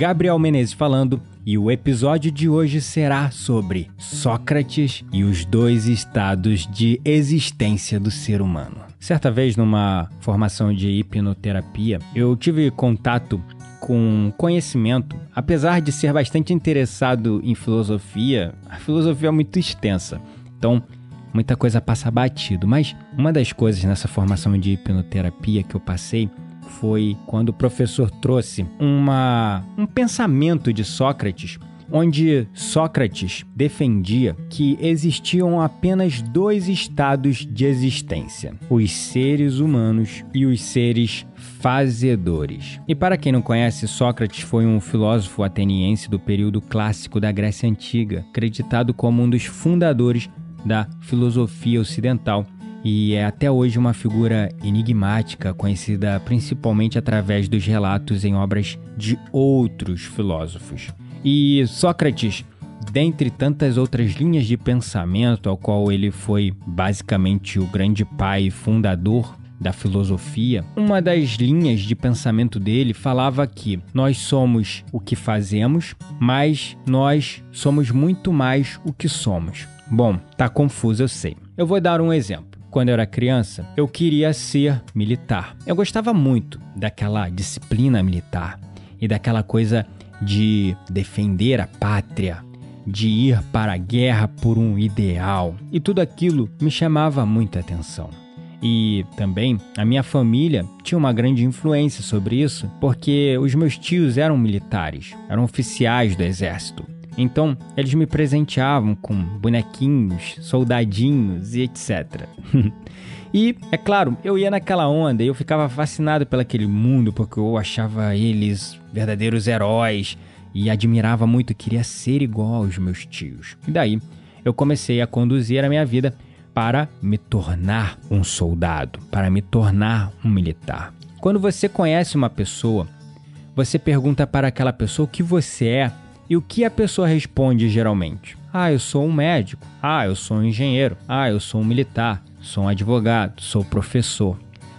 Gabriel Menezes falando, e o episódio de hoje será sobre Sócrates e os dois estados de existência do ser humano. Certa vez, numa formação de hipnoterapia, eu tive contato com conhecimento, apesar de ser bastante interessado em filosofia, a filosofia é muito extensa. Então, muita coisa passa batido, mas uma das coisas nessa formação de hipnoterapia que eu passei foi quando o professor trouxe uma, um pensamento de Sócrates, onde Sócrates defendia que existiam apenas dois estados de existência: os seres humanos e os seres fazedores. E para quem não conhece, Sócrates foi um filósofo ateniense do período clássico da Grécia Antiga, acreditado como um dos fundadores da filosofia ocidental e é até hoje uma figura enigmática, conhecida principalmente através dos relatos em obras de outros filósofos. E Sócrates, dentre tantas outras linhas de pensamento, ao qual ele foi basicamente o grande pai e fundador da filosofia, uma das linhas de pensamento dele falava que nós somos o que fazemos, mas nós somos muito mais o que somos. Bom, tá confuso, eu sei. Eu vou dar um exemplo. Quando eu era criança, eu queria ser militar. Eu gostava muito daquela disciplina militar e daquela coisa de defender a pátria, de ir para a guerra por um ideal. E tudo aquilo me chamava muita atenção. E também a minha família tinha uma grande influência sobre isso, porque os meus tios eram militares, eram oficiais do exército. Então, eles me presenteavam com bonequinhos, soldadinhos e etc. e, é claro, eu ia naquela onda e eu ficava fascinado pelaquele mundo porque eu achava eles verdadeiros heróis e admirava muito, queria ser igual aos meus tios. E daí, eu comecei a conduzir a minha vida para me tornar um soldado, para me tornar um militar. Quando você conhece uma pessoa, você pergunta para aquela pessoa o que você é e o que a pessoa responde geralmente? Ah, eu sou um médico. Ah, eu sou um engenheiro. Ah, eu sou um militar. Sou um advogado. Sou professor.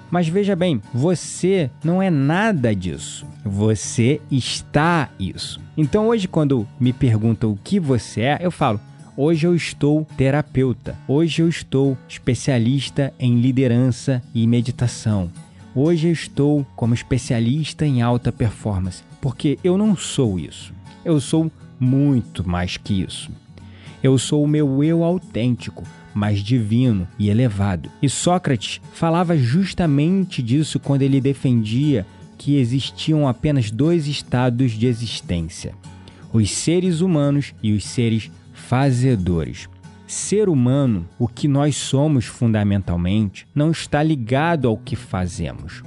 Mas veja bem, você não é nada disso. Você está isso. Então hoje, quando me perguntam o que você é, eu falo: Hoje eu estou terapeuta. Hoje eu estou especialista em liderança e meditação. Hoje eu estou como especialista em alta performance. Porque eu não sou isso. Eu sou muito mais que isso. Eu sou o meu eu autêntico, mais divino e elevado. E Sócrates falava justamente disso quando ele defendia que existiam apenas dois estados de existência: os seres humanos e os seres fazedores. Ser humano, o que nós somos fundamentalmente, não está ligado ao que fazemos.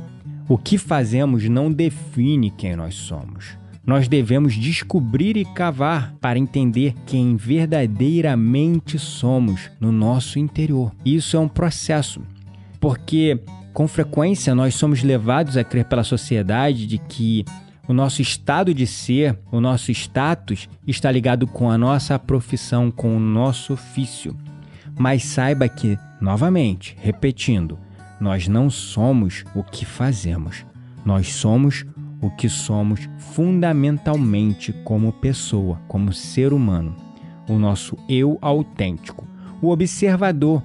O que fazemos não define quem nós somos nós devemos descobrir e cavar para entender quem verdadeiramente somos no nosso interior. Isso é um processo, porque com frequência nós somos levados a crer pela sociedade de que o nosso estado de ser, o nosso status está ligado com a nossa profissão, com o nosso ofício. Mas saiba que, novamente, repetindo, nós não somos o que fazemos. Nós somos o que somos fundamentalmente como pessoa, como ser humano, o nosso eu autêntico, o observador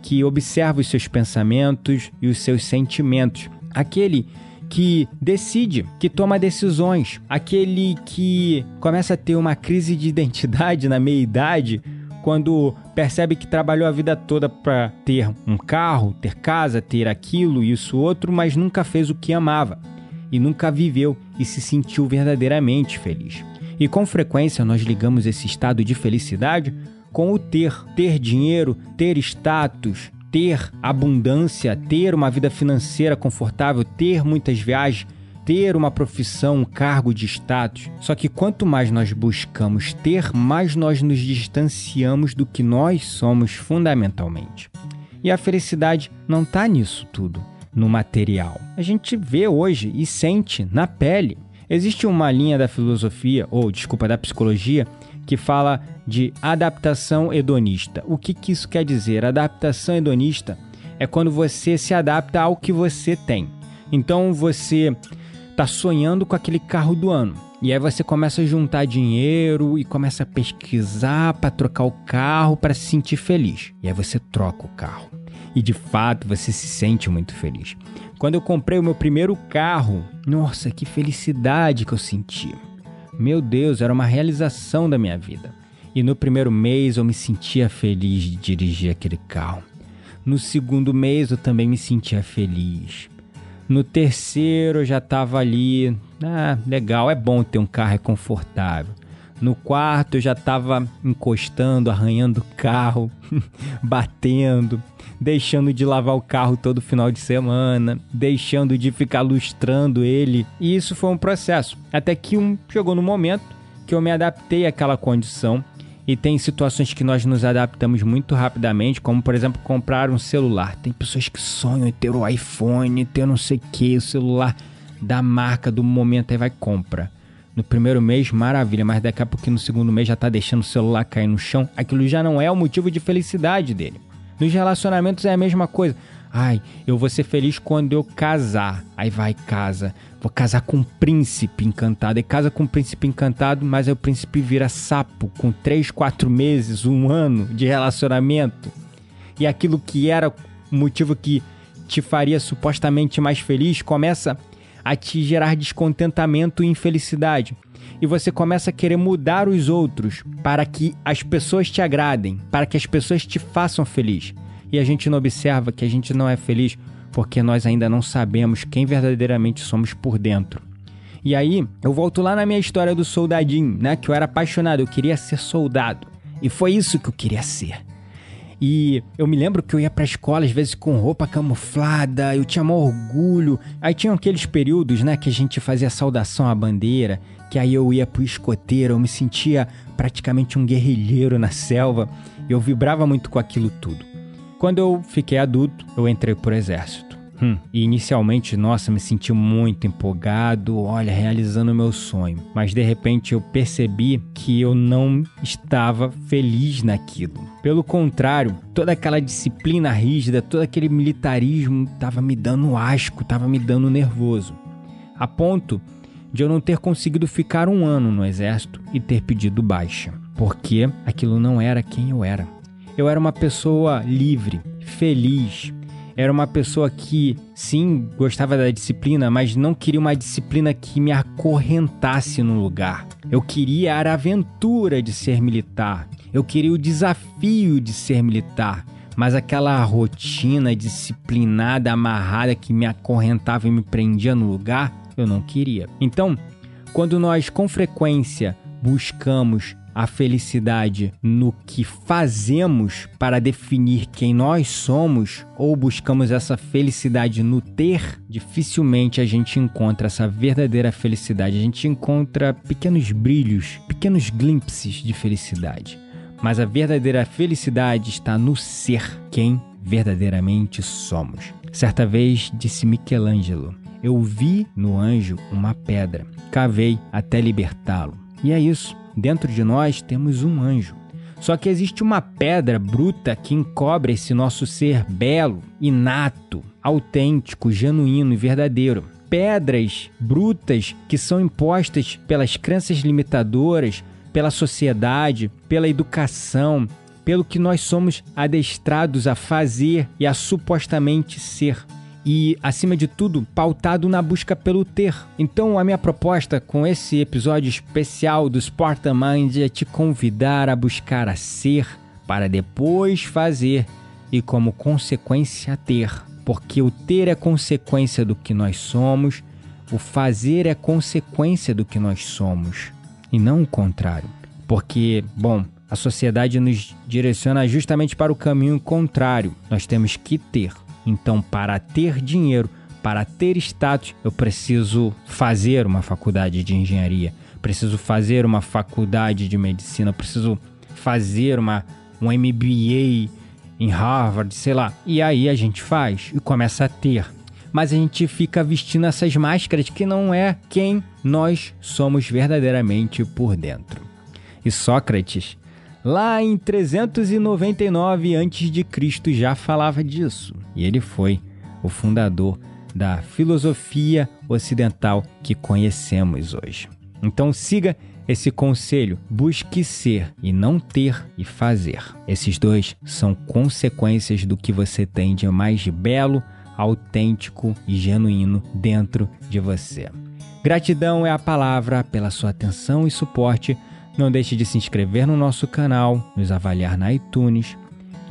que observa os seus pensamentos e os seus sentimentos, aquele que decide, que toma decisões, aquele que começa a ter uma crise de identidade na meia-idade quando percebe que trabalhou a vida toda para ter um carro, ter casa, ter aquilo, isso, outro, mas nunca fez o que amava e nunca viveu e se sentiu verdadeiramente feliz. E com frequência nós ligamos esse estado de felicidade com o ter, ter dinheiro, ter status, ter abundância, ter uma vida financeira confortável, ter muitas viagens, ter uma profissão, um cargo de status. Só que quanto mais nós buscamos ter, mais nós nos distanciamos do que nós somos fundamentalmente. E a felicidade não está nisso tudo, no material. A gente vê hoje e sente na pele. Existe uma linha da filosofia, ou desculpa, da psicologia, que fala de adaptação hedonista. O que, que isso quer dizer? Adaptação hedonista é quando você se adapta ao que você tem. Então você está sonhando com aquele carro do ano. E aí você começa a juntar dinheiro e começa a pesquisar para trocar o carro para se sentir feliz. E aí você troca o carro. E de fato você se sente muito feliz. Quando eu comprei o meu primeiro carro, nossa, que felicidade que eu senti. Meu Deus, era uma realização da minha vida. E no primeiro mês eu me sentia feliz de dirigir aquele carro. No segundo mês eu também me sentia feliz. No terceiro eu já estava ali, ah, legal, é bom ter um carro, é confortável. No quarto eu já estava encostando, arranhando o carro, batendo, deixando de lavar o carro todo final de semana, deixando de ficar lustrando ele. E isso foi um processo. Até que um, chegou no momento que eu me adaptei àquela condição e tem situações que nós nos adaptamos muito rapidamente, como por exemplo comprar um celular. Tem pessoas que sonham em ter o iPhone, ter não sei o que, o celular da marca do momento, aí vai compra. No primeiro mês, maravilha, mas daqui a pouco no segundo mês já tá deixando o celular cair no chão. Aquilo já não é o motivo de felicidade dele. Nos relacionamentos é a mesma coisa. Ai, eu vou ser feliz quando eu casar. Aí vai, casa. Vou casar com um príncipe encantado. E casa com um príncipe encantado, mas aí o príncipe vira sapo com 3, 4 meses, um ano de relacionamento. E aquilo que era o motivo que te faria supostamente mais feliz começa a te gerar descontentamento e infelicidade. E você começa a querer mudar os outros para que as pessoas te agradem, para que as pessoas te façam feliz. E a gente não observa que a gente não é feliz porque nós ainda não sabemos quem verdadeiramente somos por dentro. E aí, eu volto lá na minha história do soldadinho, né? Que eu era apaixonado, eu queria ser soldado. E foi isso que eu queria ser. E eu me lembro que eu ia pra escola, às vezes, com roupa camuflada, eu tinha maior orgulho. Aí tinham aqueles períodos, né, que a gente fazia saudação à bandeira, que aí eu ia pro escoteiro, eu me sentia praticamente um guerrilheiro na selva. Eu vibrava muito com aquilo tudo. Quando eu fiquei adulto, eu entrei pro exército. Hum, e inicialmente, nossa, me senti muito empolgado, olha, realizando o meu sonho. Mas de repente eu percebi que eu não estava feliz naquilo. Pelo contrário, toda aquela disciplina rígida, todo aquele militarismo estava me dando asco, estava me dando nervoso. A ponto de eu não ter conseguido ficar um ano no exército e ter pedido baixa, porque aquilo não era quem eu era. Eu era uma pessoa livre, feliz, era uma pessoa que, sim, gostava da disciplina, mas não queria uma disciplina que me acorrentasse no lugar. Eu queria a aventura de ser militar. Eu queria o desafio de ser militar. Mas aquela rotina disciplinada, amarrada que me acorrentava e me prendia no lugar, eu não queria. Então, quando nós com frequência buscamos a felicidade no que fazemos para definir quem nós somos ou buscamos essa felicidade no ter, dificilmente a gente encontra essa verdadeira felicidade. A gente encontra pequenos brilhos, pequenos glimpses de felicidade. Mas a verdadeira felicidade está no ser quem verdadeiramente somos. Certa vez disse Michelangelo: Eu vi no anjo uma pedra, cavei até libertá-lo. E é isso. Dentro de nós temos um anjo. Só que existe uma pedra bruta que encobre esse nosso ser belo, inato, autêntico, genuíno e verdadeiro. Pedras brutas que são impostas pelas crenças limitadoras, pela sociedade, pela educação, pelo que nós somos adestrados a fazer e a supostamente ser. E, acima de tudo, pautado na busca pelo ter. Então, a minha proposta com esse episódio especial do Spartan Mind é te convidar a buscar a ser para depois fazer e, como consequência, ter. Porque o ter é consequência do que nós somos, o fazer é consequência do que nós somos, e não o contrário. Porque, bom, a sociedade nos direciona justamente para o caminho contrário. Nós temos que ter. Então, para ter dinheiro, para ter status, eu preciso fazer uma faculdade de engenharia, preciso fazer uma faculdade de medicina, preciso fazer uma, um MBA em Harvard, sei lá. E aí a gente faz e começa a ter. Mas a gente fica vestindo essas máscaras que não é quem nós somos verdadeiramente por dentro. E Sócrates Lá em 399 a.C. já falava disso, e ele foi o fundador da filosofia ocidental que conhecemos hoje. Então siga esse conselho, busque ser e não ter e fazer. Esses dois são consequências do que você tem de mais belo, autêntico e genuíno dentro de você. Gratidão é a palavra pela sua atenção e suporte não deixe de se inscrever no nosso canal, nos avaliar na iTunes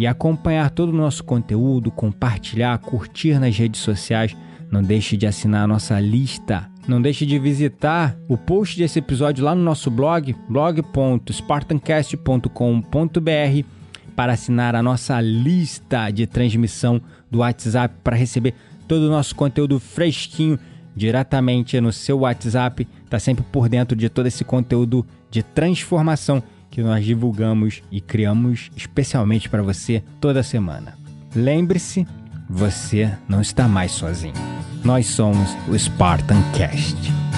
e acompanhar todo o nosso conteúdo, compartilhar, curtir nas redes sociais. Não deixe de assinar a nossa lista. Não deixe de visitar o post desse episódio lá no nosso blog, blog.spartancast.com.br, para assinar a nossa lista de transmissão do WhatsApp para receber todo o nosso conteúdo fresquinho diretamente no seu WhatsApp. Está sempre por dentro de todo esse conteúdo de transformação que nós divulgamos e criamos especialmente para você toda semana. Lembre-se, você não está mais sozinho. Nós somos o Spartan Cast.